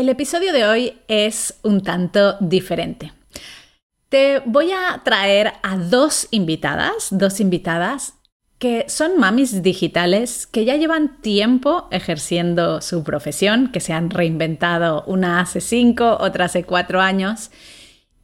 El episodio de hoy es un tanto diferente. Te voy a traer a dos invitadas, dos invitadas que son mamis digitales que ya llevan tiempo ejerciendo su profesión, que se han reinventado una hace cinco, otra hace cuatro años,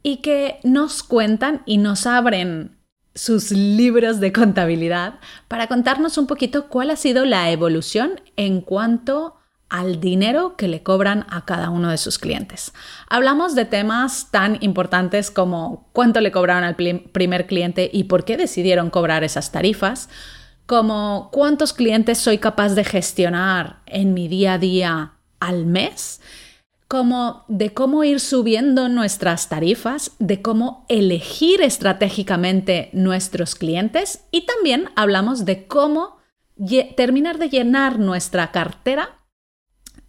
y que nos cuentan y nos abren sus libros de contabilidad para contarnos un poquito cuál ha sido la evolución en cuanto al dinero que le cobran a cada uno de sus clientes. Hablamos de temas tan importantes como cuánto le cobraron al primer cliente y por qué decidieron cobrar esas tarifas, como cuántos clientes soy capaz de gestionar en mi día a día al mes, como de cómo ir subiendo nuestras tarifas, de cómo elegir estratégicamente nuestros clientes y también hablamos de cómo terminar de llenar nuestra cartera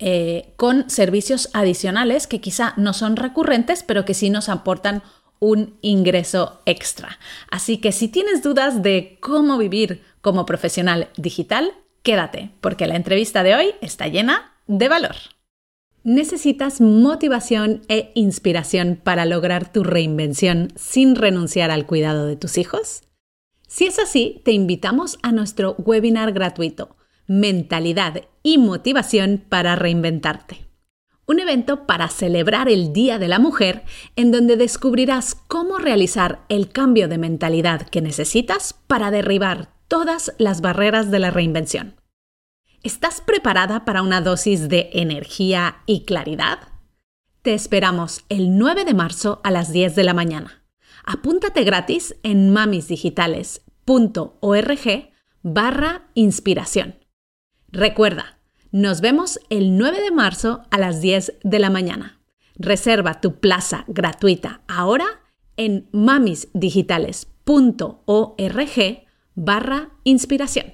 eh, con servicios adicionales que quizá no son recurrentes, pero que sí nos aportan un ingreso extra. Así que si tienes dudas de cómo vivir como profesional digital, quédate, porque la entrevista de hoy está llena de valor. ¿Necesitas motivación e inspiración para lograr tu reinvención sin renunciar al cuidado de tus hijos? Si es así, te invitamos a nuestro webinar gratuito mentalidad y motivación para reinventarte. Un evento para celebrar el Día de la Mujer en donde descubrirás cómo realizar el cambio de mentalidad que necesitas para derribar todas las barreras de la reinvención. ¿Estás preparada para una dosis de energía y claridad? Te esperamos el 9 de marzo a las 10 de la mañana. Apúntate gratis en mamisdigitales.org barra inspiración. Recuerda, nos vemos el 9 de marzo a las 10 de la mañana. Reserva tu plaza gratuita ahora en mamisdigitales.org barra inspiración.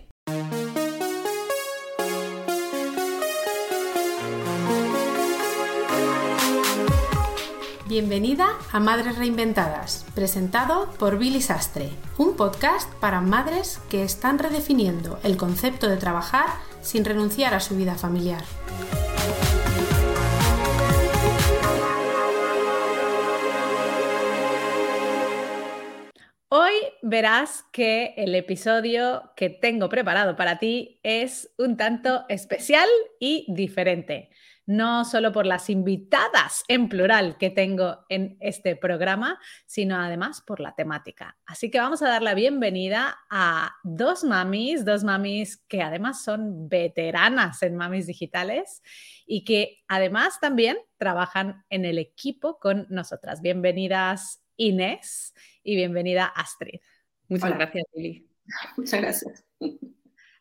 Bienvenida a Madres Reinventadas, presentado por Billy Sastre, un podcast para madres que están redefiniendo el concepto de trabajar sin renunciar a su vida familiar. Hoy verás que el episodio que tengo preparado para ti es un tanto especial y diferente no solo por las invitadas en plural que tengo en este programa, sino además por la temática. Así que vamos a dar la bienvenida a dos mamis, dos mamis que además son veteranas en mamis digitales y que además también trabajan en el equipo con nosotras. Bienvenidas Inés y bienvenida Astrid. Muchas gracias, Lili. Muchas gracias.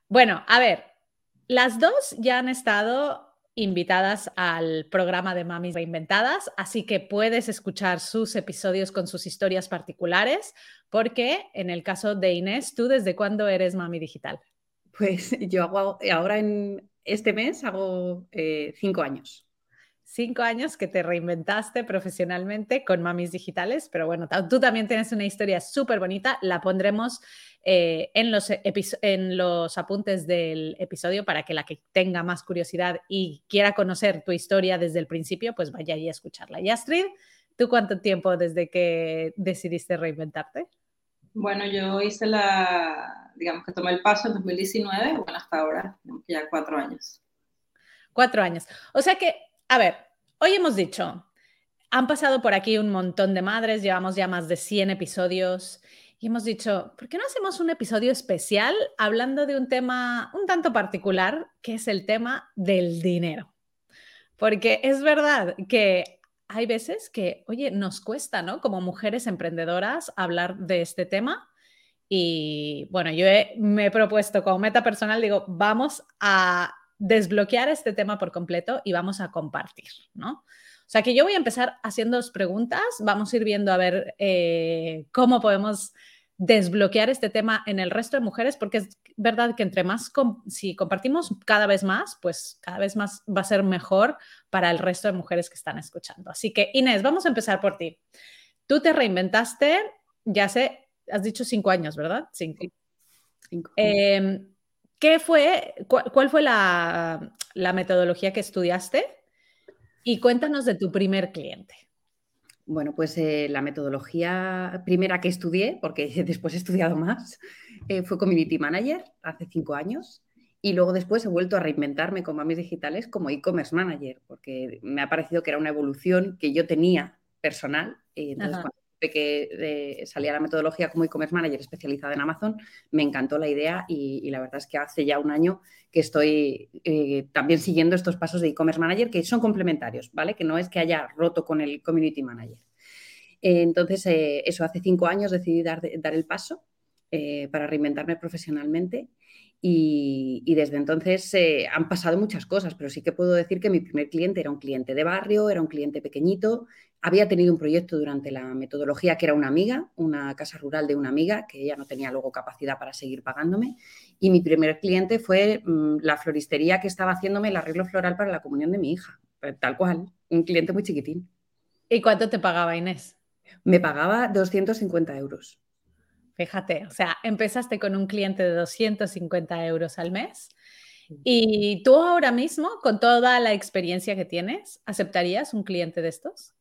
Bueno, a ver, las dos ya han estado invitadas al programa de Mamis Reinventadas, así que puedes escuchar sus episodios con sus historias particulares, porque en el caso de Inés, ¿tú desde cuándo eres mami digital? Pues yo hago, ahora en este mes hago eh, cinco años cinco años que te reinventaste profesionalmente con mamis digitales, pero bueno, tú también tienes una historia súper bonita, la pondremos eh, en, los en los apuntes del episodio para que la que tenga más curiosidad y quiera conocer tu historia desde el principio, pues vaya ahí a escucharla. Y Astrid, ¿tú cuánto tiempo desde que decidiste reinventarte? Bueno, yo hice la, digamos que tomé el paso en 2019, bueno, hasta ahora, ya cuatro años. Cuatro años. O sea que a ver, hoy hemos dicho, han pasado por aquí un montón de madres, llevamos ya más de 100 episodios y hemos dicho, ¿por qué no hacemos un episodio especial hablando de un tema un tanto particular, que es el tema del dinero? Porque es verdad que hay veces que, oye, nos cuesta, ¿no? Como mujeres emprendedoras hablar de este tema. Y bueno, yo me he propuesto como meta personal, digo, vamos a desbloquear este tema por completo y vamos a compartir, ¿no? O sea que yo voy a empezar haciendo preguntas, vamos a ir viendo a ver eh, cómo podemos desbloquear este tema en el resto de mujeres, porque es verdad que entre más, si compartimos cada vez más, pues cada vez más va a ser mejor para el resto de mujeres que están escuchando. Así que Inés, vamos a empezar por ti. Tú te reinventaste, ya sé, has dicho cinco años, ¿verdad? Cinco. cinco. Em, ¿Qué fue, cuál, fue la, metodología que estudiaste? Y cuéntanos de tu primer cliente. Bueno, pues eh, la metodología primera que estudié, porque después he estudiado más, eh, fue Community Manager hace cinco años. Y luego después he vuelto a reinventarme con Mamis Digitales como e-commerce manager, porque me ha parecido que era una evolución que yo tenía personal. Entonces, cuando que eh, salía la metodología como e-commerce manager especializada en Amazon, me encantó la idea y, la verdad es que hace ya un año que estoy eh, también siguiendo estos pasos de e-commerce manager que son complementarios, ¿vale? Que no es que haya roto con el community manager. entonces, eh, eso, hace cinco años decidí dar, dar el paso para reinventarme profesionalmente y, desde entonces eh, han pasado muchas cosas, pero sí que puedo decir que mi primer cliente era un cliente de barrio, era un cliente pequeñito. Había tenido un proyecto durante la metodología que era una amiga, una casa rural de una amiga, que ella no tenía luego capacidad para seguir pagándome. Y mi primer cliente fue mm, la floristería que estaba haciéndome el arreglo floral para la comunión de mi hija. Eh, tal cual, un cliente muy chiquitín. ¿Y cuánto te pagaba Inés? Me pagaba 250 euros. Fíjate, o sea, empezaste con un cliente de 250 euros al mes y tú ahora mismo, con toda la experiencia que tienes, ¿aceptarías un cliente de estos?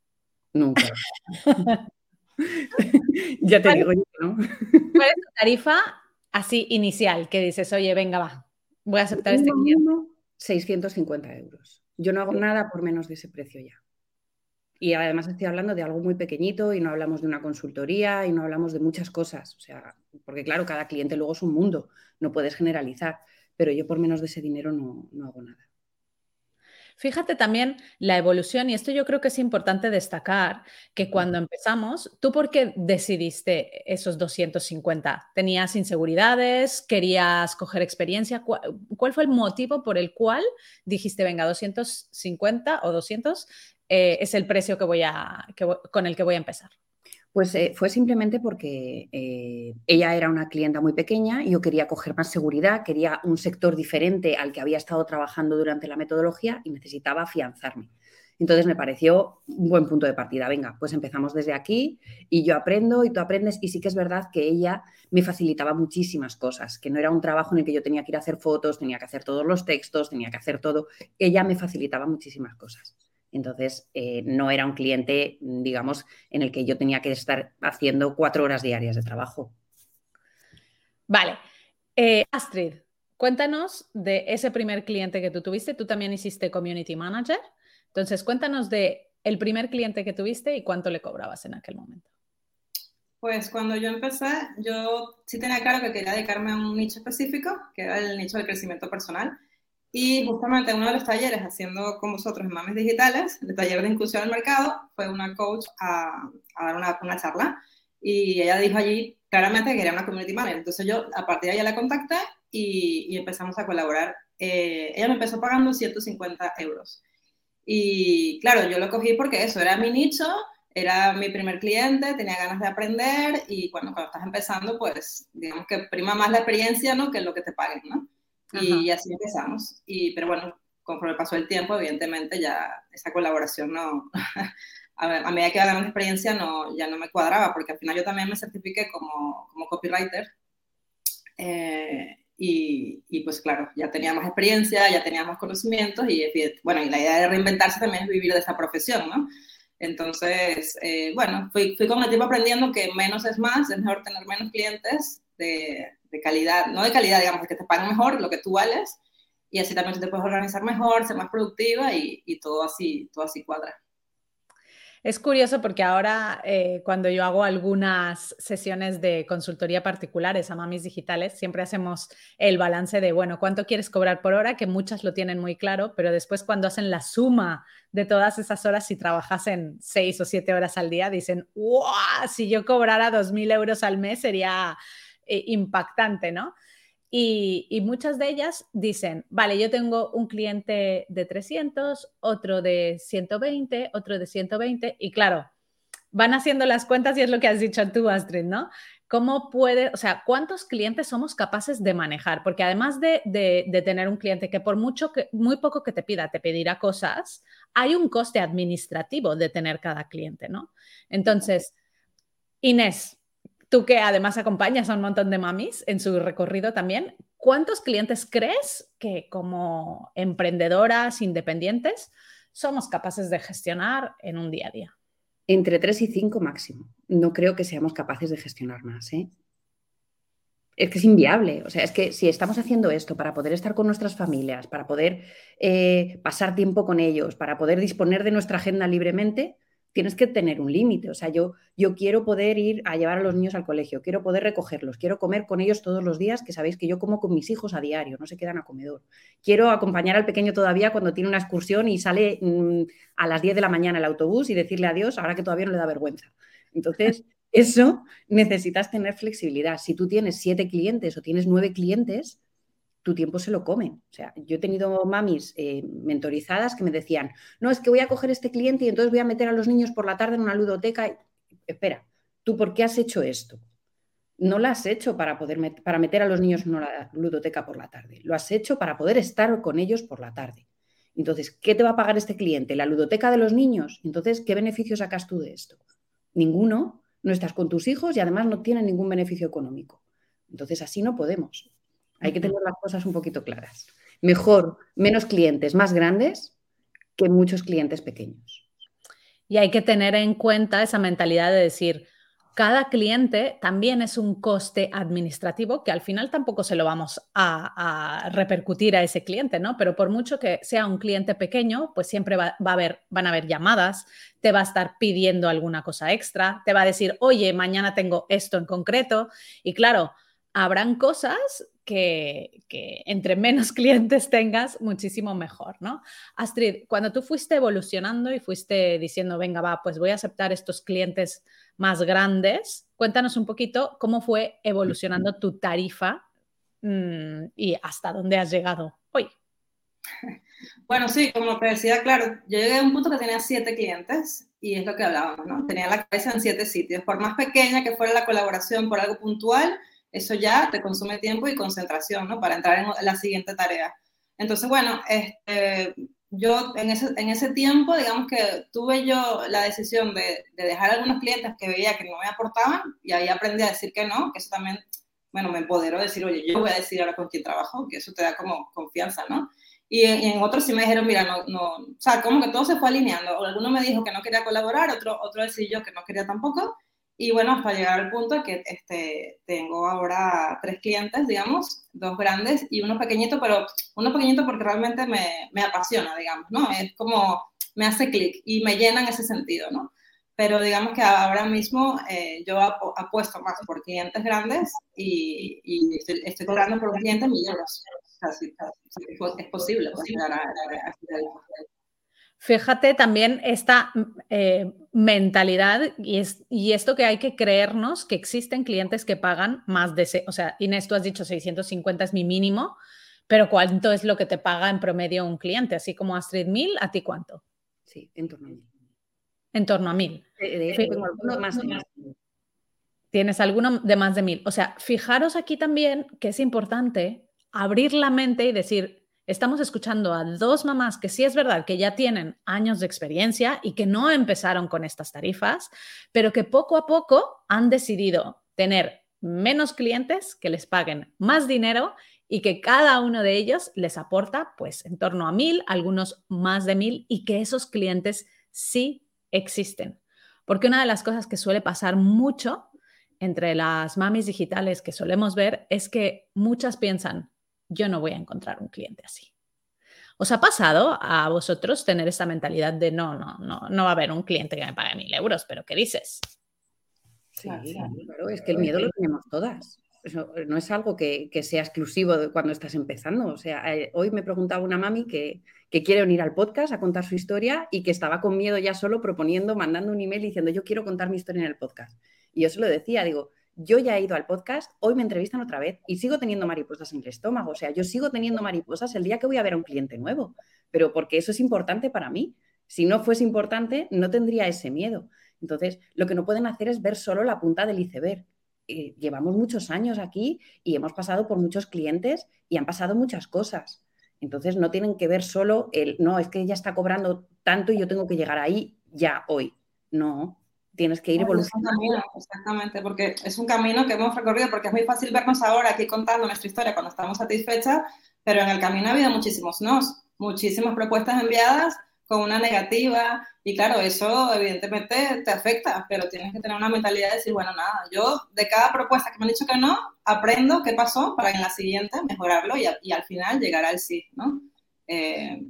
Nunca. ya te digo yo, ¿no? ¿Cuál es tu tarifa así inicial que dices, oye, venga, va, voy a aceptar este cliente? 650 euros. Yo no hago nada por menos de ese precio ya. Y además estoy hablando de algo muy pequeñito y no hablamos de una consultoría y no hablamos de muchas cosas. O sea, porque claro, cada cliente luego es un mundo, no puedes generalizar, pero yo por menos de ese dinero no, hago nada. Fíjate también la evolución, y esto yo creo que es importante destacar, que cuando empezamos, ¿tú por qué decidiste esos 250? ¿Tenías inseguridades? ¿Querías coger experiencia? ¿Cuál, fue el motivo por el cual dijiste, venga, 250 o 200 eh, es el precio que voy a, con el que voy a empezar? Pues eh, fue simplemente porque eh, ella era una clienta muy pequeña yo quería coger más seguridad, quería un sector diferente al que había estado trabajando durante la metodología y necesitaba afianzarme. Entonces me pareció un buen punto de partida. Venga, pues empezamos desde aquí y yo aprendo y tú aprendes. Y sí que es verdad que ella me facilitaba muchísimas cosas, que no era un trabajo en el que yo tenía que ir a hacer fotos, tenía que hacer todos los textos, tenía que hacer todo. Ella me facilitaba muchísimas cosas. Entonces, eh, no era un cliente, digamos, en el que yo tenía que estar haciendo cuatro horas diarias de trabajo. Vale. Eh, Astrid, cuéntanos de ese primer cliente que tú tuviste. Tú también hiciste Community Manager. Entonces, cuéntanos de el primer cliente que tuviste y cuánto le cobrabas en aquel momento. Pues cuando yo empecé, yo sí tenía claro que quería dedicarme a un nicho específico, que era el nicho del crecimiento personal. Y justamente uno de los talleres haciendo con vosotros en Mames Digitales, el taller de inclusión al mercado, fue una coach a, dar una, una, charla y ella dijo allí claramente que quería una community manager. Entonces yo a partir de ahí la contacté y, y empezamos a colaborar. Eh, ella me empezó pagando 150 euros. Y claro, yo lo cogí porque eso era mi nicho, era mi primer cliente, tenía ganas de aprender y cuando, cuando estás empezando, pues digamos que prima más la experiencia ¿no? que lo que te paguen, ¿no? Y así empezamos. Y, pero bueno, conforme pasó el tiempo, evidentemente ya esa colaboración no, a, medida que iba ganando experiencia no, ya no me cuadraba, porque al final yo también me certifiqué como, como copywriter. Eh, y, y, pues claro, ya tenía más experiencia, ya tenía más conocimientos y bueno, y la idea de reinventarse también es vivir de esa profesión, ¿no? Entonces, eh, bueno, fui, fui con el tiempo aprendiendo que menos es más, es mejor tener menos clientes de, de calidad, no de calidad, digamos, que te paguen mejor lo que tú vales y así también te puedes organizar mejor, ser más productiva y, y todo, así, todo así cuadra. Es curioso porque ahora eh, cuando yo hago algunas sesiones de consultoría particulares a mamis digitales, siempre hacemos el balance de, bueno, ¿cuánto quieres cobrar por hora? Que muchas lo tienen muy claro, pero después cuando hacen la suma de todas esas horas, si trabajasen seis o siete horas al día, dicen, ¡wow! Si yo cobrara dos mil euros al mes sería eh, impactante, ¿no? Y, muchas de ellas dicen, vale, yo tengo un cliente de 300, otro de 120, otro de 120, y claro, van haciendo las cuentas y es lo que has dicho tú, Astrid, ¿no? ¿Cómo puede, o sea, cuántos clientes somos capaces de manejar? Porque además de, de, tener un cliente que por mucho que, muy poco que te pida, te pedirá cosas, hay un coste administrativo de tener cada cliente, ¿no? Entonces, Inés, Tú que además acompañas a un montón de mamis en su recorrido también, ¿cuántos clientes crees que como emprendedoras independientes somos capaces de gestionar en un día a día. Entre 3 y 5 máximo. No creo que seamos capaces de gestionar más. ¿eh? Es que es inviable. O sea, es que si estamos haciendo esto para poder estar con nuestras familias, para poder eh, pasar tiempo con ellos, para poder disponer de nuestra agenda libremente, tienes que tener un límite. O sea, yo, yo quiero poder ir a llevar a los niños al colegio, quiero poder recogerlos, quiero comer con ellos todos los días, que sabéis que yo como con mis hijos a diario, no se quedan a comedor. Quiero acompañar al pequeño todavía cuando tiene una excursión y sale mm, a las 10 de la mañana el autobús y decirle adiós ahora que todavía no le da vergüenza. Entonces, eso necesitas tener flexibilidad. Si tú tienes siete clientes o tienes nueve clientes, tu tiempo se lo comen. O sea, yo he tenido mamis eh, mentorizadas que me decían, no, es que voy a coger este cliente y entonces voy a meter a los niños por la tarde en una ludoteca. Espera, ¿tú por qué has hecho esto? No lo has hecho para, poder para meter a los niños en una ludoteca por la tarde, lo has hecho para poder estar con ellos por la tarde. Entonces, ¿qué te va a pagar este cliente? ¿La ludoteca de los niños? Entonces, ¿qué beneficio sacas tú de esto? Ninguno, no estás con tus hijos y además no tienen ningún beneficio económico. Entonces, así no podemos. Hay que tener las cosas un poquito claras. Mejor menos clientes más grandes que muchos clientes pequeños. Y hay que tener en cuenta esa mentalidad de decir, cada cliente también es un coste administrativo que al final tampoco se lo vamos a, repercutir a ese cliente, ¿no? Pero por mucho que sea un cliente pequeño, pues siempre va, a haber, van a haber llamadas, te va a estar pidiendo alguna cosa extra, te va a decir, oye, mañana tengo esto en concreto. Y claro, habrán cosas que, entre menos clientes tengas, muchísimo mejor, ¿no? Astrid, cuando tú fuiste evolucionando y fuiste diciendo, venga, va, pues voy a aceptar estos clientes más grandes, cuéntanos un poquito cómo fue evolucionando tu tarifa mm, y hasta dónde has llegado hoy. Bueno, sí, como te decía, claro, yo llegué a un punto que tenía siete clientes y es lo que hablábamos, ¿no? Tenía la cabeza en siete sitios. Por más pequeña que fuera la colaboración por algo puntual, eso ya te consume tiempo y concentración, ¿no? Para entrar en la siguiente tarea. Entonces, bueno, este, yo en ese, en ese tiempo, digamos que tuve yo la decisión de, de, dejar algunos clientes que veía que no me aportaban y ahí aprendí a decir que no, que eso también, bueno, me empoderó decir, oye, yo voy a decir ahora con quién trabajo, que eso te da como confianza, ¿no? Y en, otros sí me dijeron, mira, no, no, o sea, como que todo se fue alineando. Alguno me dijo que no quería colaborar, otro, otro decidió que no quería tampoco. Y bueno, hasta llegar al punto que este, tengo ahora tres clientes, digamos, dos grandes y uno pequeño, pero uno pequeñito porque realmente me, me apasiona, digamos, ¿no? Es como, me hace clic y me llena en ese sentido, ¿no? Pero digamos que ahora mismo eh, yo apuesto más por clientes grandes y, y estoy, estoy, cobrando por clientes millones. Es posible pues, Fíjate también esta eh, mentalidad y, es, y esto que hay que creernos que existen clientes que pagan más de, o sea, Inés, tú has dicho 650 es mi mínimo, pero ¿cuánto es lo que te paga en promedio un cliente? Así como Astrid Mil, ¿a ti cuánto? Sí, en torno a mil. En torno a alguno más de mil. Tienes alguno de más de mil. O sea, fijaros aquí también que es importante abrir la mente y decir, estamos escuchando a dos mamás que sí es verdad que ya tienen años de experiencia y que no empezaron con estas tarifas, pero que poco a poco han decidido tener menos clientes que les paguen más dinero y que cada uno de ellos les aporta pues en torno a mil, algunos más de mil y que esos clientes sí existen. Porque una de las cosas que suele pasar mucho entre las mamis digitales que solemos ver es que muchas piensan, yo no voy a encontrar un cliente así. ¿Os ha pasado a vosotros tener esa mentalidad de no, no, no, no va a haber un cliente que me pague mil euros, pero ¿qué dices? Sí, claro, es que el miedo lo tenemos todas. Eso no es algo que, sea exclusivo de cuando estás empezando. O sea, eh, hoy me preguntaba una mami que, que, quiere unir al podcast a contar su historia y que estaba con miedo ya solo proponiendo, mandando un email diciendo yo quiero contar mi historia en el podcast. Y yo se lo decía, digo, yo ya he ido al podcast, hoy me entrevistan otra vez y sigo teniendo mariposas en el estómago. O sea, yo sigo teniendo mariposas el día que voy a ver a un cliente nuevo, pero porque eso es importante para mí. Si no fuese importante, no tendría ese miedo. Entonces, lo que no pueden hacer es ver solo la punta del iceberg. Eh, llevamos muchos años aquí y hemos pasado por muchos clientes y han pasado muchas cosas. Entonces, no tienen que ver solo el, no, es que ella está cobrando tanto y yo tengo que llegar ahí ya hoy. No, tienes que ir evolucionando. exactamente, porque es un camino que hemos recorrido, porque es muy fácil vernos ahora aquí contando nuestra historia cuando estamos satisfechas, pero en el camino ha habido muchísimos nos, muchísimas propuestas enviadas con una negativa y claro, eso evidentemente te afecta, pero tienes que tener una mentalidad de decir, bueno, nada, yo de cada propuesta que me han dicho que no, aprendo qué pasó para en la siguiente mejorarlo y, y al final llegar al sí, ¿no? Eh,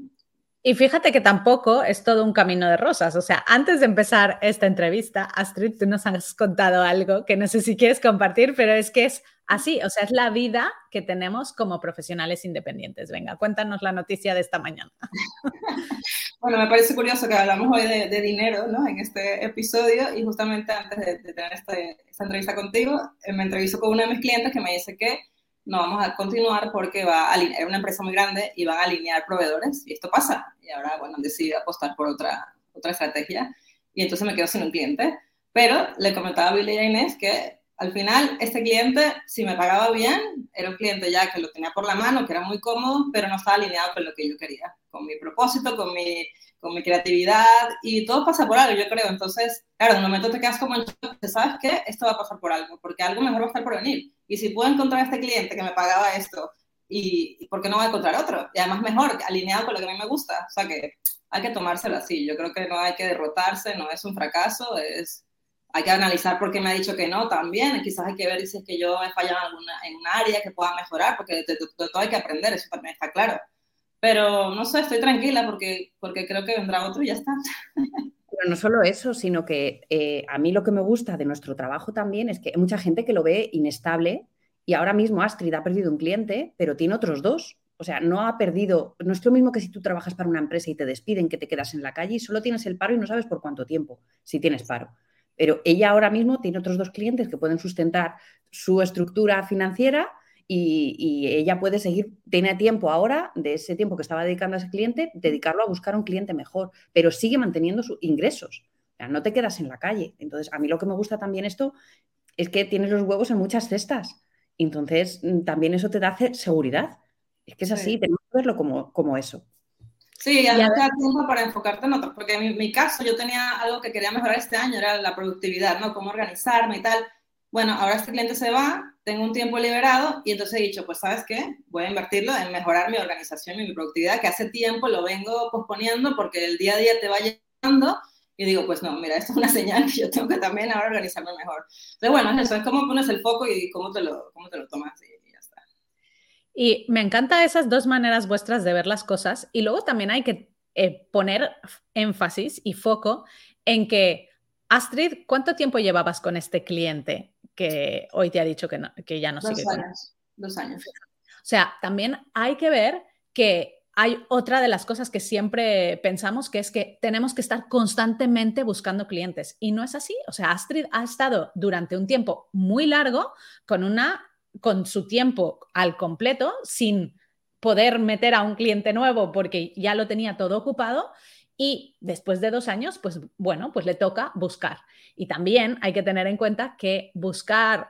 y fíjate que tampoco es todo un camino de rosas. O sea, antes de empezar esta entrevista, Astrid, tú nos has contado algo que no sé si quieres compartir, pero es que es así. O sea, es la vida que tenemos como profesionales independientes. Venga, cuéntanos la noticia de esta mañana. Bueno, me parece curioso que hablamos hoy de, dinero ¿no? en este episodio y justamente antes de, tener este, esta entrevista contigo, eh, me entrevisto con uno de mis clientes que me dice que no vamos a continuar porque va a alinear, una empresa muy grande y van a alinear proveedores y esto pasa. Y ahora, bueno, han apostar por otra, otra estrategia y entonces me quedo sin un cliente. Pero le comentaba a Billy y a Inés que al final este cliente, si me pagaba bien, era un cliente ya que lo tenía por la mano, que era muy cómodo, pero no estaba alineado con lo que yo quería, con mi propósito, con mi, con mi creatividad y todo pasa por algo, yo creo. Entonces, claro, en un momento te quedas como en sabes que esto va a pasar por algo, porque algo mejor va a estar por venir. Y si puedo encontrar este cliente que me pagaba esto, y, ¿por qué no voy a encontrar otro? Y además mejor, alineado con lo que a mí me gusta. O sea que hay que tomárselo así. Yo creo que no hay que derrotarse, no es un fracaso, es hay que analizar por qué me ha dicho que no también. Quizás hay que ver si es que yo he fallado en, alguna, en un área que pueda mejorar, porque de, todo hay que aprender, eso también está claro. Pero no sé, estoy tranquila porque, porque creo que vendrá otro y ya está. Pero no solo eso, sino que eh, a mí lo que me gusta de nuestro trabajo también es que hay mucha gente que lo ve inestable y ahora mismo Astrid ha perdido un cliente, pero tiene otros dos. O sea, no ha perdido, no es lo mismo que si tú trabajas para una empresa y te despiden, que te quedas en la calle y solo tienes el paro y no sabes por cuánto tiempo, si tienes paro. Pero ella ahora mismo tiene otros dos clientes que pueden sustentar su estructura financiera y, ella puede seguir, tiene tiempo ahora de ese tiempo que estaba dedicando a ese cliente, dedicarlo a buscar un cliente mejor, pero sigue manteniendo sus ingresos. O sea, no te quedas en la calle. Entonces, a mí lo que me gusta también esto es que tienes los huevos en muchas cestas. Entonces, mm, también eso te da seguridad. Es que es así, tenemos que verlo como, como eso. Sí, a te da tiempo para enfocarte en otros, porque en mi, caso yo tenía algo que quería mejorar este año, era la productividad, ¿no? Cómo organizarme y tal. Bueno, ahora este cliente se va, tengo un tiempo liberado y entonces he dicho, pues sabes qué, voy a invertirlo en mejorar mi organización y mi productividad, que hace tiempo lo vengo posponiendo porque el día a día te va llegando y digo, pues no, mira, esto es una señal que yo tengo que también ahora organizarme mejor. Entonces, bueno, eso es cómo pones el foco y cómo te lo, cómo te lo tomas. Y, ya está. Y me encanta esas dos maneras vuestras de ver las cosas y luego también hay que eh, poner énfasis y foco en que, Astrid, ¿cuánto tiempo llevabas con este cliente que hoy te ha dicho que, que ya no dos sigue años, Dos años. O sea, también hay que ver que hay otra de las cosas que siempre pensamos, que es que tenemos que estar constantemente buscando clientes. Y no es así. O sea, Astrid ha estado durante un tiempo muy largo con, una, con su tiempo al completo, sin poder meter a un cliente nuevo porque ya lo tenía todo ocupado. Y después de dos años, pues bueno, pues le toca buscar. Y también hay que tener en cuenta que buscar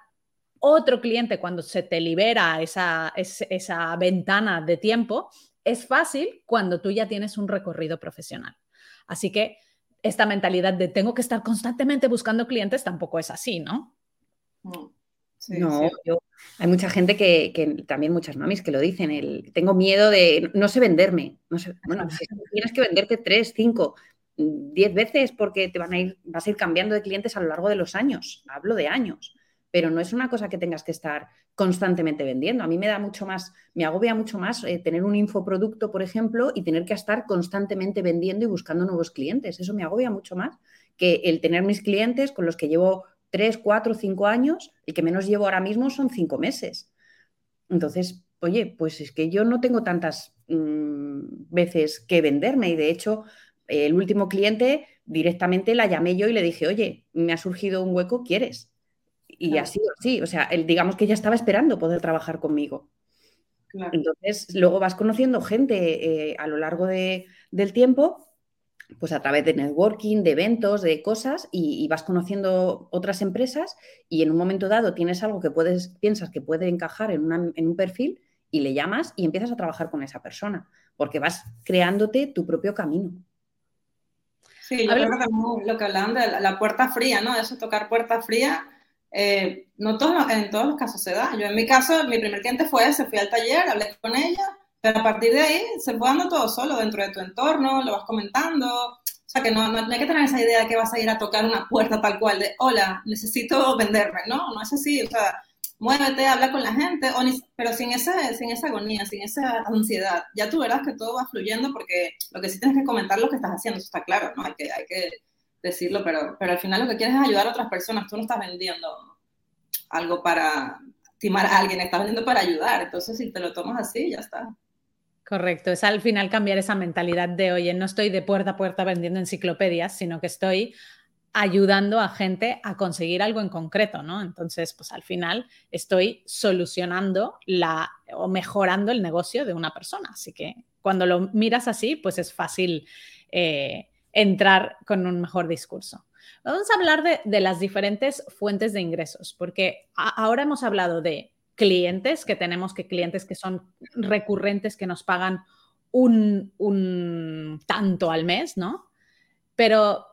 otro cliente cuando se te libera esa, esa ventana de tiempo es fácil cuando tú ya tienes un recorrido profesional. Así que esta mentalidad de tengo que estar constantemente buscando clientes tampoco es así, ¿no? no, hay mucha gente que, también muchas mamis que lo dicen, el, tengo miedo de, no sé venderme, no sé, bueno, tienes que venderte tres, cinco, diez veces porque te van a ir, vas a ir cambiando de clientes a lo largo de los años, hablo de años pero no es una cosa que tengas que estar constantemente vendiendo. A mí me da mucho más, me agobia mucho más eh, tener un infoproducto, por ejemplo, y tener que estar constantemente vendiendo y buscando nuevos clientes. Eso me agobia mucho más que el tener mis clientes con los que llevo tres, cuatro, cinco años, el que menos llevo ahora mismo son cinco meses. Entonces, oye, pues es que yo no tengo tantas mm, veces que venderme y de hecho el último cliente directamente la llamé yo y le dije, oye, me ha surgido un hueco, ¿quieres? Y así sí, o sea, él, digamos que ella estaba esperando poder trabajar conmigo. Entonces, luego vas conociendo gente eh, a lo largo de, del tiempo, pues a través de networking, de eventos, de cosas, y, vas conociendo otras empresas y en un momento dado tienes algo que puedes, piensas que puede encajar en, en un perfil y le llamas y empiezas a trabajar con esa persona, porque vas creándote tu propio camino. Sí, yo creo que lo que hablaban de la, puerta fría, ¿no? Eso, tocar puerta fría, eh, no todos, en todos los casos se da. Yo en mi caso, mi primer cliente fue ese, fui al taller, hablé con ella, Pero a partir de ahí se fue dando todo solo dentro de tu entorno, lo vas comentando. O sea, que no, no, hay que tener esa idea de que vas a ir a tocar una puerta tal cual de, hola, necesito venderme. No, no es así. O sea, muévete, habla con la gente, pero sin, ese, sin esa agonía, sin esa ansiedad. Ya tú verás que todo va fluyendo porque lo que sí tienes que comentar lo que estás haciendo, eso está claro, ¿no? Hay que, hay que decirlo, pero, pero al final lo que quieres es ayudar a otras personas, tú no estás vendiendo algo para estimar a alguien, estás vendiendo para ayudar, entonces si te lo tomas así, ya está. Correcto, es al final cambiar esa mentalidad de, oye, no estoy de puerta a puerta vendiendo enciclopedias, sino que estoy ayudando a gente a conseguir algo en concreto, ¿no? Entonces, pues al final estoy solucionando la o mejorando el negocio de una persona. Así que cuando lo miras así, pues es fácil eh, entrar con un mejor discurso. Vamos a hablar de, las diferentes fuentes de ingresos, porque ahora hemos hablado de clientes, que tenemos que clientes que son recurrentes, que nos pagan un, un tanto al mes, ¿no? Pero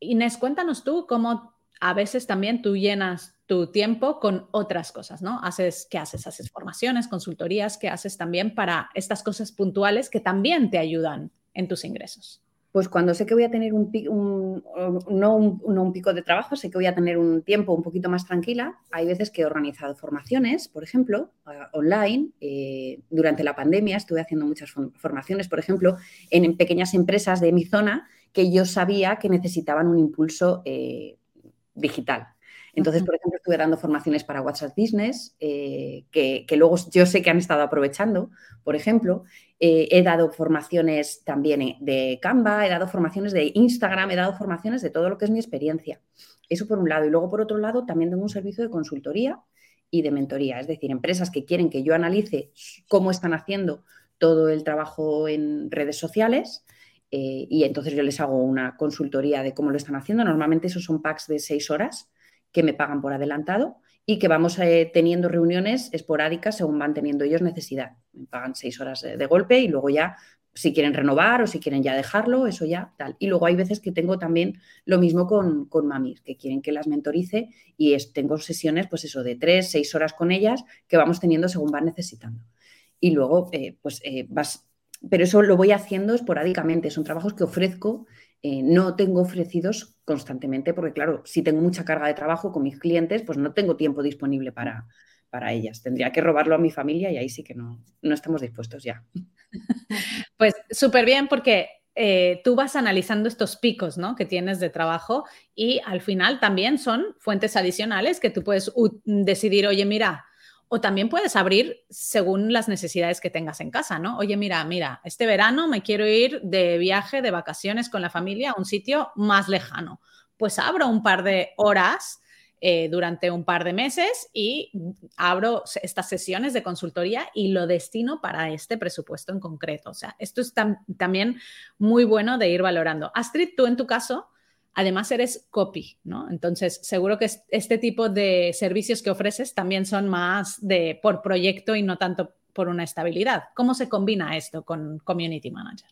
Inés, cuéntanos tú cómo a veces también tú llenas tu tiempo con otras cosas, ¿no? Haces, ¿qué haces? Haces formaciones, consultorías, ¿qué haces también para estas cosas puntuales que también te ayudan en tus ingresos? Pues cuando sé que voy a tener un, no, un, pico de trabajo, sé que voy a tener un tiempo un poquito más tranquila. Hay veces que he organizado formaciones, por ejemplo, online. Eh, durante la pandemia estuve haciendo muchas formaciones, por ejemplo, en pequeñas empresas de mi zona que yo sabía que necesitaban un impulso eh, digital. Entonces, por ejemplo, estuve dando formaciones para WhatsApp Business, eh, que, luego yo sé que han estado aprovechando, por ejemplo. Eh, he dado formaciones también de Canva, he dado formaciones de Instagram, he dado formaciones de todo lo que es mi experiencia. Eso por un lado. Y luego, por otro lado, también tengo un servicio de consultoría y de mentoría. Es decir, empresas que quieren que yo analice cómo están haciendo todo el trabajo en redes sociales eh, y entonces yo les hago una consultoría de cómo lo están haciendo. Normalmente esos son packs de seis horas que me pagan por adelantado y que vamos eh, teniendo reuniones esporádicas según van teniendo ellos necesidad. Me pagan seis horas de, golpe y luego ya si quieren renovar o si quieren ya dejarlo, eso ya tal. Y luego hay veces que tengo también lo mismo con, con mamis, que quieren que las mentorice y tengo sesiones, pues eso, de tres, seis horas con ellas que vamos teniendo según van necesitando. Y luego, eh, pues vas pero eso lo voy haciendo esporádicamente, son trabajos que ofrezco, eh, no tengo ofrecidos constantemente, porque claro, si tengo mucha carga de trabajo con mis clientes, pues no tengo tiempo disponible para, para ellas. Tendría que robarlo a mi familia y ahí sí que no, no estamos dispuestos ya. Pues súper bien porque eh, tú vas analizando estos picos ¿no? que tienes de trabajo y al final también son fuentes adicionales que tú puedes decidir, oye, mira, o también puedes abrir según las necesidades que tengas en casa, ¿no? Oye, mira, mira, este verano me quiero ir de viaje, de vacaciones con la familia a un sitio más lejano. Pues abro un par de horas eh, durante un par de meses y abro estas sesiones de consultoría y lo destino para este presupuesto en concreto. O sea, esto es también muy bueno de ir valorando. Astrid, tú en tu caso, Además, eres copy, ¿no? Entonces, seguro que este tipo de servicios que ofreces también son más de por proyecto y no tanto por una estabilidad. ¿Cómo se combina esto con Community Manager?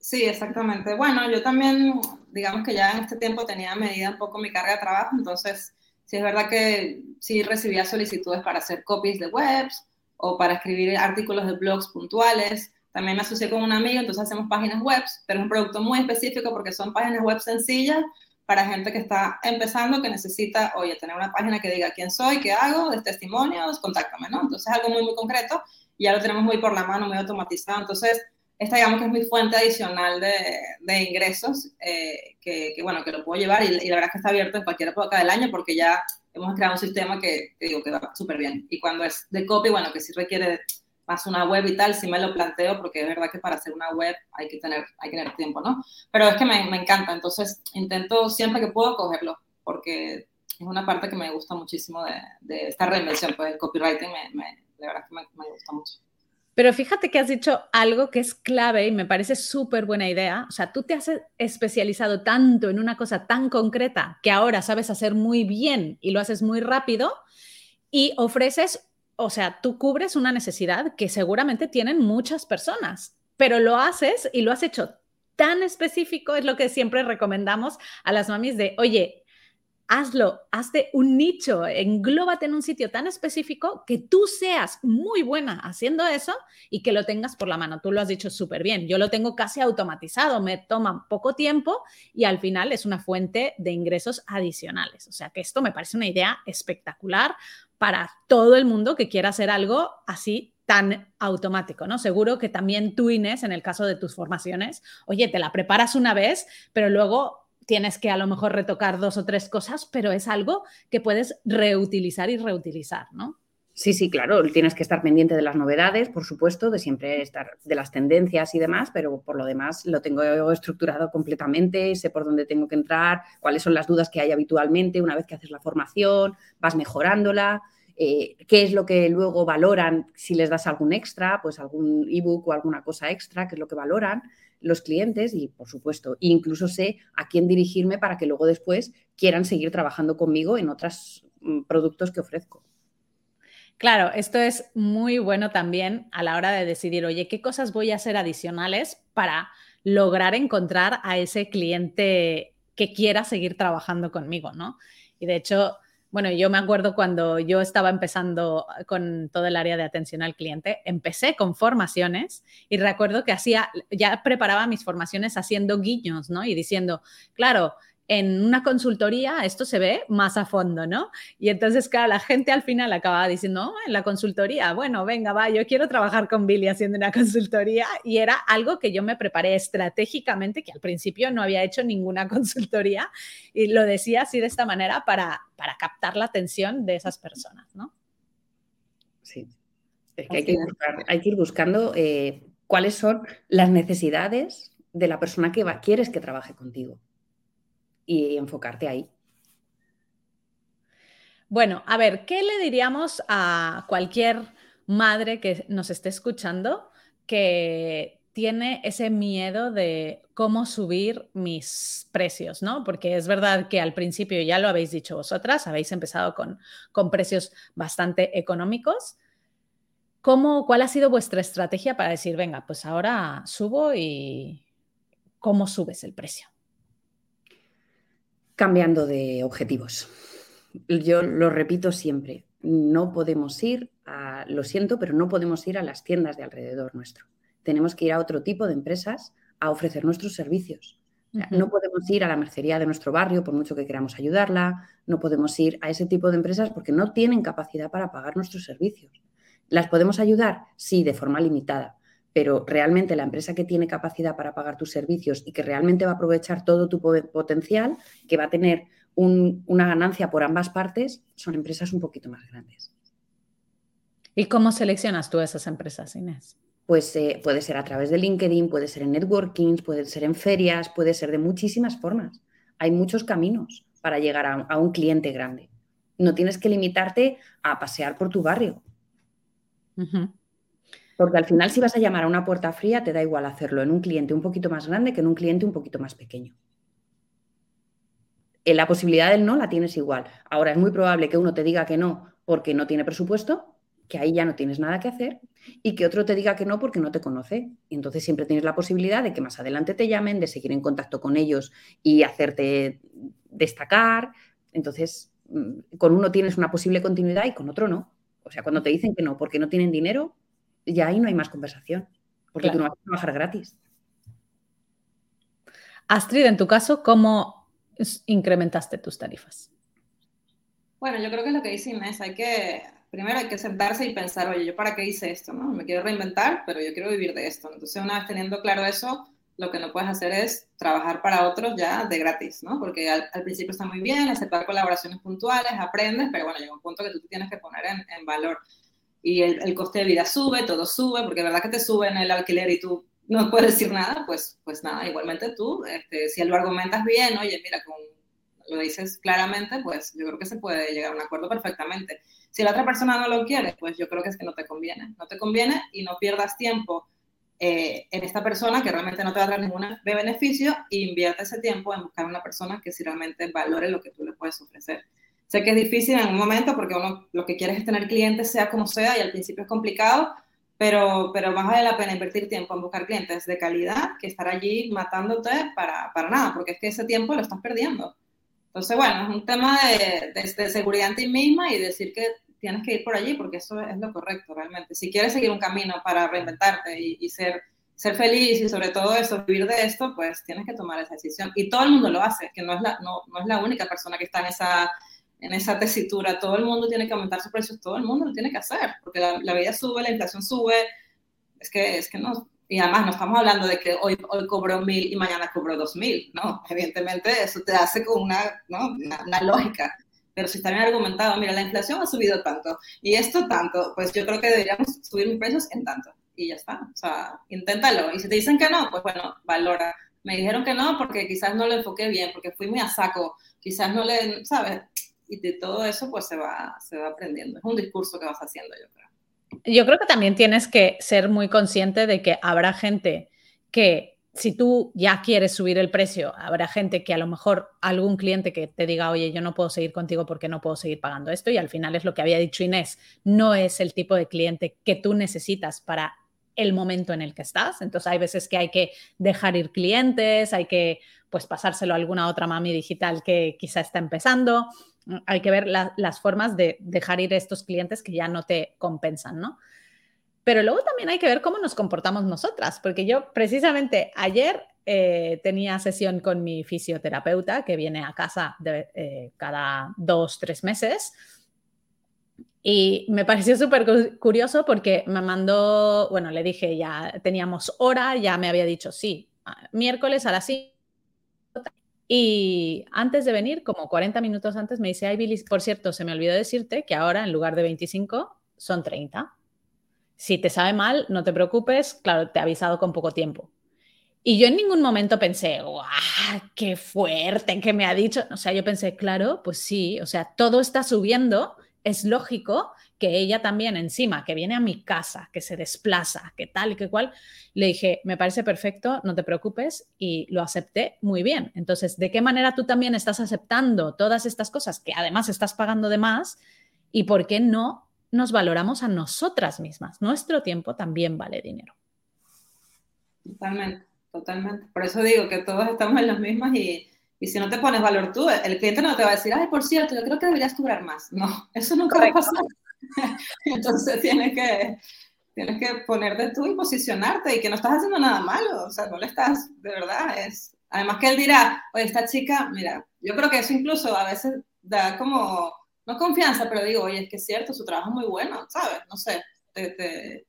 Sí, exactamente. Bueno, yo también, digamos que ya en este tiempo tenía medida un poco mi carga de trabajo, entonces sí es verdad que sí recibía solicitudes para hacer copies de webs o para escribir artículos de blogs puntuales. También me asocié con un amigo, entonces hacemos páginas web, pero es un producto muy específico porque son páginas web sencillas para gente que está empezando, que necesita, oye, tener una página que diga quién soy, qué hago, de testimonios, contáctame, ¿no? Entonces es algo muy, muy concreto y ya lo tenemos muy por la mano, muy automatizado. Entonces, esta digamos que es mi fuente adicional de, de ingresos, eh, que, que, bueno, que lo puedo llevar y, y, la verdad es que está abierto en cualquier época del año porque ya hemos creado un sistema que, que digo que va súper bien. Y cuando es de copy, bueno, que sí requiere más una web y tal, sí me lo planteo porque es verdad que para hacer una web hay que tener, hay que tener tiempo, ¿no? Pero es que me, me encanta, entonces intento siempre que puedo cogerlo porque es una parte que me gusta muchísimo de, de esta reinvención, pues el copywriting me, me, verdad que me, me gusta mucho. Pero fíjate que has dicho algo que es clave y me parece súper buena idea. O sea, tú te has especializado tanto en una cosa tan concreta que ahora sabes hacer muy bien y lo haces muy rápido y ofreces o sea, tú cubres una necesidad que seguramente tienen muchas personas, pero lo haces y lo has hecho tan específico, es lo que siempre recomendamos a las mamis de, oye, hazlo, hazte un nicho, englóbate en un sitio tan específico que tú seas muy buena haciendo eso y que lo tengas por la mano. Tú lo has dicho súper bien. Yo lo tengo casi automatizado, me toma poco tiempo y al final es una fuente de ingresos adicionales. O sea que esto me parece una idea espectacular para todo el mundo que quiera hacer algo así tan automático, ¿no? Seguro que también tú, Inés, en el caso de tus formaciones, oye, te la preparas una vez, pero luego tienes que a lo mejor retocar dos o tres cosas, pero es algo que puedes reutilizar y reutilizar, ¿no? Sí, sí, claro, tienes que estar pendiente de las novedades, por supuesto, de siempre estar de las tendencias y demás, pero por lo demás lo tengo estructurado completamente, sé por dónde tengo que entrar, cuáles son las dudas que hay habitualmente una vez que haces la formación, vas mejorándola, eh, qué es lo que luego valoran si les das algún extra, pues algún ebook o alguna cosa extra, qué es lo que valoran los clientes y, por supuesto, incluso sé a quién dirigirme para que luego después quieran seguir trabajando conmigo en otros mm, productos que ofrezco. Claro, esto es muy bueno también a la hora de decidir, oye, ¿qué cosas voy a hacer adicionales para lograr encontrar a ese cliente que quiera seguir trabajando conmigo, ¿no? Y de hecho, bueno, yo me acuerdo cuando yo estaba empezando con todo el área de atención al cliente, empecé con formaciones y recuerdo que hacía, ya preparaba mis formaciones haciendo guiños, ¿no? Y diciendo, claro, en una consultoría esto se ve más a fondo, ¿no? Y entonces, claro, la gente al final acababa diciendo, en la consultoría, bueno, venga, va, yo quiero trabajar con Billy haciendo una consultoría y era algo que yo me preparé estratégicamente, que al principio no había hecho ninguna consultoría y lo decía así de esta manera para, para captar la atención de esas personas, ¿no? Sí, es que hay que, hay que ir buscando eh, cuáles son las necesidades de la persona que va, quieres que trabaje contigo y enfocarte ahí. Bueno, a ver, ¿qué le diríamos a cualquier madre que nos esté escuchando que tiene ese miedo de cómo subir mis precios, ¿no? Porque es verdad que al principio, ya lo habéis dicho vosotras, habéis empezado con, con precios bastante económicos. ¿Cómo, ¿Cuál ha sido vuestra estrategia para decir, venga, pues ahora subo y cómo subes el precio? Cambiando de objetivos. Yo lo repito siempre, no podemos ir a, lo siento, pero no podemos ir a las tiendas de alrededor nuestro. Tenemos que ir a otro tipo de empresas a ofrecer nuestros servicios. No podemos ir a la mercería de nuestro barrio por mucho que queramos ayudarla, no podemos ir a ese tipo de empresas porque no tienen capacidad para pagar nuestros servicios. ¿Las podemos ayudar? Sí, de forma limitada, pero realmente la empresa que tiene capacidad para pagar tus servicios y que realmente va a aprovechar todo tu potencial, que va a tener una ganancia por ambas partes, son empresas un poquito más grandes. ¿Y cómo seleccionas tú esas empresas, Inés? Pues eh, puede ser a través de LinkedIn, puede ser en networkings, puede ser en ferias, puede ser de muchísimas formas. Hay muchos caminos para llegar a, un cliente grande. No tienes que limitarte a pasear por tu barrio. Porque al final si vas a llamar a una puerta fría, te da igual hacerlo en un cliente un poquito más grande que en un cliente un poquito más pequeño. En la posibilidad del no la tienes igual. Ahora es muy probable que uno te diga que no porque no tiene presupuesto, que ahí ya no tienes nada que hacer, y que otro te diga que no porque no te conoce. Y entonces siempre tienes la posibilidad de que más adelante te llamen, de seguir en contacto con ellos y hacerte destacar. Entonces, mm, con uno tienes una posible continuidad y con otro no. O sea, cuando te dicen que no porque no tienen dinero, ya ahí no hay más conversación, porque tú no vas a trabajar gratis. Astrid, en tu caso, ¿cómo incrementaste tus tarifas? Bueno, yo creo que es lo que dice Inés, hay que, primero hay que sentarse y pensar, oye, ¿yo para qué hice esto? ¿no? Me quiero reinventar, pero yo quiero vivir de esto. Entonces, una vez teniendo claro eso, lo que no puedes hacer es trabajar para otros ya de gratis, ¿no? Porque al, principio está muy bien, aceptar colaboraciones puntuales, aprendes, pero bueno, llega un punto que tú te tienes que poner en, en valor y el, coste de vida sube, todo sube, porque es verdad que te suben el alquiler y tú no puedes decir nada, pues, pues nada, igualmente tú, este, si lo argumentas bien, oye, mira, con, lo dices claramente, pues yo creo que se puede llegar a un acuerdo perfectamente. Si la otra persona no lo quiere, pues yo creo que es que no te conviene, no te conviene y no pierdas tiempo eh, en esta persona que realmente no te va a dar ninguna de beneficio e invierte ese tiempo en buscar una persona que si realmente valore lo que tú le puedes ofrecer. Sé que es difícil en un momento porque uno lo que quiere es tener clientes sea como sea y al principio es complicado, pero, pero más vale la pena invertir tiempo en buscar clientes de calidad que estar allí matándote para, para nada, porque es que ese tiempo lo estás perdiendo. Entonces, bueno, es un tema de, de, seguridad en ti misma y decir que tienes que ir por allí porque eso es lo correcto realmente. Si quieres seguir un camino para reinventarte y, ser, ser feliz y sobre todo eso, vivir de esto, pues tienes que tomar esa decisión. Y todo el mundo lo hace, que no es la, no, no es la única persona que está en esa, en esa tesitura. Todo el mundo tiene que aumentar sus precios, todo el mundo lo tiene que hacer, porque la, la vida sube, la inflación sube. Es que, es que no, y además no estamos hablando de que hoy, hoy cobro mil y mañana cobro dos mil, ¿no? Evidentemente eso te hace con una, ¿no? una, lógica. Pero si está bien argumentado, mira, la inflación ha subido tanto y esto tanto, pues yo creo que deberíamos subir mis precios en tanto. Y ya está. O sea, inténtalo. Y si te dicen que no, pues bueno, valora. Me dijeron que no porque quizás no lo enfoqué bien, porque fui muy a saco, quizás no le, ¿sabes? Y de todo eso pues se va, se va aprendiendo. Es un discurso que vas haciendo, yo creo yo creo que también tienes que ser muy consciente de que habrá gente que si tú ya quieres subir el precio, habrá gente que a lo mejor algún cliente que te diga, oye, yo no puedo seguir contigo porque no puedo seguir pagando esto y al final es lo que había dicho Inés, no es el tipo de cliente que tú necesitas para el momento en el que estás. Entonces hay veces que hay que dejar ir clientes, hay que pues pasárselo a alguna otra mami digital que quizá está empezando hay que ver las formas de dejar ir estos clientes que ya no te compensan, ¿no? Pero luego también hay que ver cómo nos comportamos nosotras, porque yo precisamente ayer eh, tenía sesión con mi fisioterapeuta que viene a casa de, eh, cada dos, tres meses. Y me pareció súper curioso porque me mandó, bueno, le dije, ya teníamos hora, ya me había dicho, sí, miércoles a las 5 y antes de venir, como 40 minutos antes, me dice, ay, Billy, por cierto, se me olvidó decirte que ahora en lugar de 25 son 30. Si te sabe mal, no te preocupes, claro, te he avisado con poco tiempo. Y yo en ningún momento pensé, ¡guau! ¡Qué fuerte que me ha dicho! O sea, yo pensé, claro, pues sí, o sea, todo está subiendo, es lógico que ella también encima, que viene a mi casa, que se desplaza, que tal y que cual, le dije, me parece perfecto, no te preocupes y lo acepté muy bien. Entonces, ¿de qué manera tú también estás aceptando todas estas cosas que además estás pagando de más y por qué no nos valoramos a nosotras mismas? Nuestro tiempo también vale dinero. Totalmente, totalmente. Por eso digo que todos estamos en las mismas y, y si no te pones valor tú, el cliente no te va a decir, ay, por cierto, yo creo que deberías cobrar más. No, eso nunca va a pasar. Entonces tienes que, tienes que ponerte tú y posicionarte y que no estás haciendo nada malo, o sea, no le estás, de verdad, es... Además que él dirá, oye, esta chica, mira, yo creo que eso incluso a veces da como, no confianza, pero digo, oye, es que es cierto, su trabajo es muy bueno, ¿sabes? No sé, te,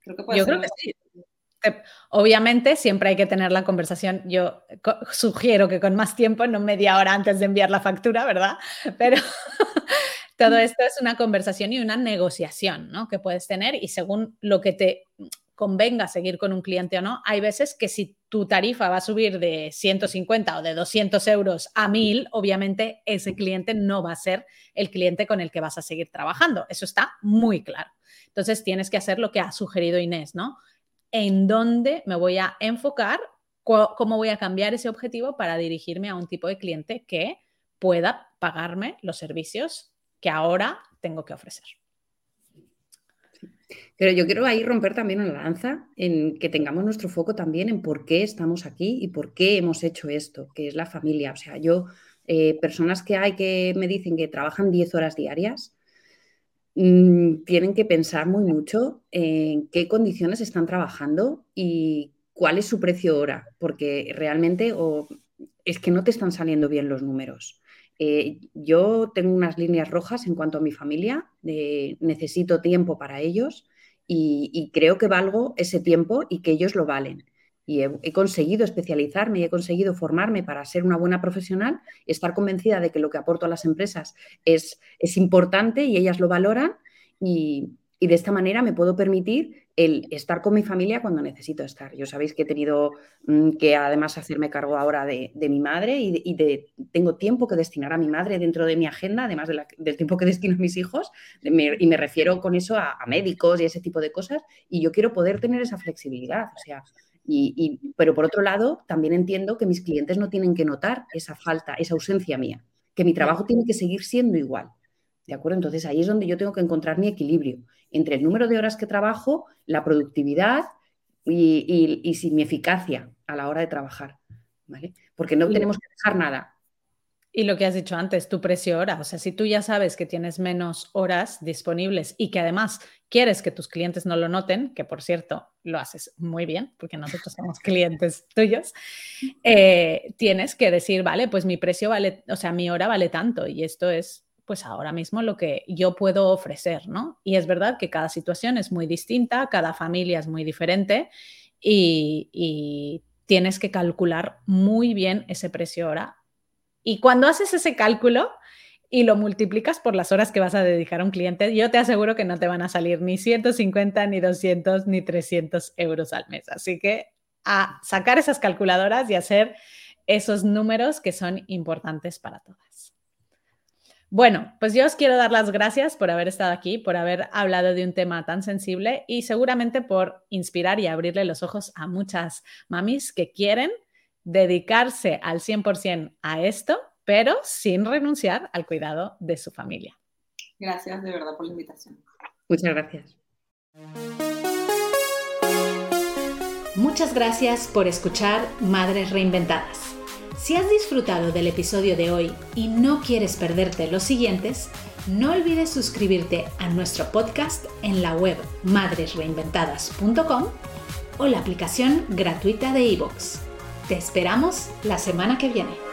creo que puede Yo creo que sí. Obviamente siempre hay que tener la conversación. Yo sugiero que con más tiempo, no media hora antes de enviar la factura, ¿verdad? Pero todo esto es una conversación y una negociación ¿no? que puedes tener y según lo que te convenga seguir con un cliente o no, hay veces que si tu tarifa va a subir de 150 o de 200 euros a 1000, obviamente ese cliente no va a ser el cliente con el que vas a seguir trabajando. Eso está muy claro. Entonces tienes que hacer lo que ha sugerido Inés, ¿no? En dónde me voy a enfocar, cómo voy a cambiar ese objetivo para dirigirme a un tipo de cliente que pueda pagarme los servicios que ahora tengo que ofrecer. Pero yo quiero ahí romper también una lanza en que tengamos nuestro foco también en por qué estamos aquí y por qué hemos hecho esto, que es la familia. O sea, yo, eh, personas que hay que me dicen que trabajan 10 horas diarias, tienen que pensar muy mucho en qué condiciones están trabajando y cuál es su precio hora, porque realmente es que no te están saliendo bien los números. Eh, yo tengo unas líneas rojas en cuanto a mi familia, necesito tiempo para ellos y, creo que valgo ese tiempo y que ellos lo valen. Y he, conseguido especializarme y he conseguido formarme para ser una buena profesional, estar convencida de que lo que aporto a las empresas es, es importante y ellas lo valoran y, y de esta manera me puedo permitir el estar con mi familia cuando necesito estar. Yo sabéis que he tenido mm, que además hacerme cargo ahora de, mi madre y, de, tengo tiempo que destinar a mi madre dentro de mi agenda, además del tiempo que destino a mis hijos, y me refiero con eso a, médicos y ese tipo de cosas, y yo quiero poder tener esa flexibilidad, o sea, y, pero por otro lado, también entiendo que mis clientes no tienen que notar esa falta, esa ausencia mía, que mi trabajo tiene que seguir siendo igual. ¿De acuerdo? Entonces ahí es donde yo tengo que encontrar mi equilibrio entre el número de horas que trabajo, la productividad y, mi eficacia a la hora de trabajar. ¿vale? Porque no tenemos que dejar nada. Y lo que has dicho antes, tu precio hora. O sea, si tú ya sabes que tienes menos horas disponibles y que además quieres que tus clientes no lo noten, que por cierto lo haces muy bien, porque nosotros somos clientes tuyos, eh, tienes que decir, vale, pues mi precio vale, o sea, mi hora vale tanto y esto es pues ahora mismo lo que yo puedo ofrecer, ¿no? Y es verdad que cada situación es muy distinta, cada familia es muy diferente y, y tienes que calcular muy bien ese precio hora. Y cuando haces ese cálculo, y lo multiplicas por las horas que vas a dedicar a un cliente, yo te aseguro que no te van a salir ni 150, ni 200, ni 300 euros al mes. Así que a sacar esas calculadoras y hacer esos números que son importantes para todas. Bueno, pues yo os quiero dar las gracias por haber estado aquí, por haber hablado de un tema tan sensible y seguramente por inspirar y abrirle los ojos a muchas mamis que quieren dedicarse al 100% a esto, pero sin renunciar al cuidado de su familia. Gracias de verdad por la invitación. Muchas gracias. Muchas gracias por escuchar Madres Reinventadas. Si has disfrutado del episodio de hoy y no quieres perderte los siguientes, no olvides suscribirte a nuestro podcast en la web madresreinventadas.com o la aplicación gratuita de iVoox. Te esperamos la semana que viene.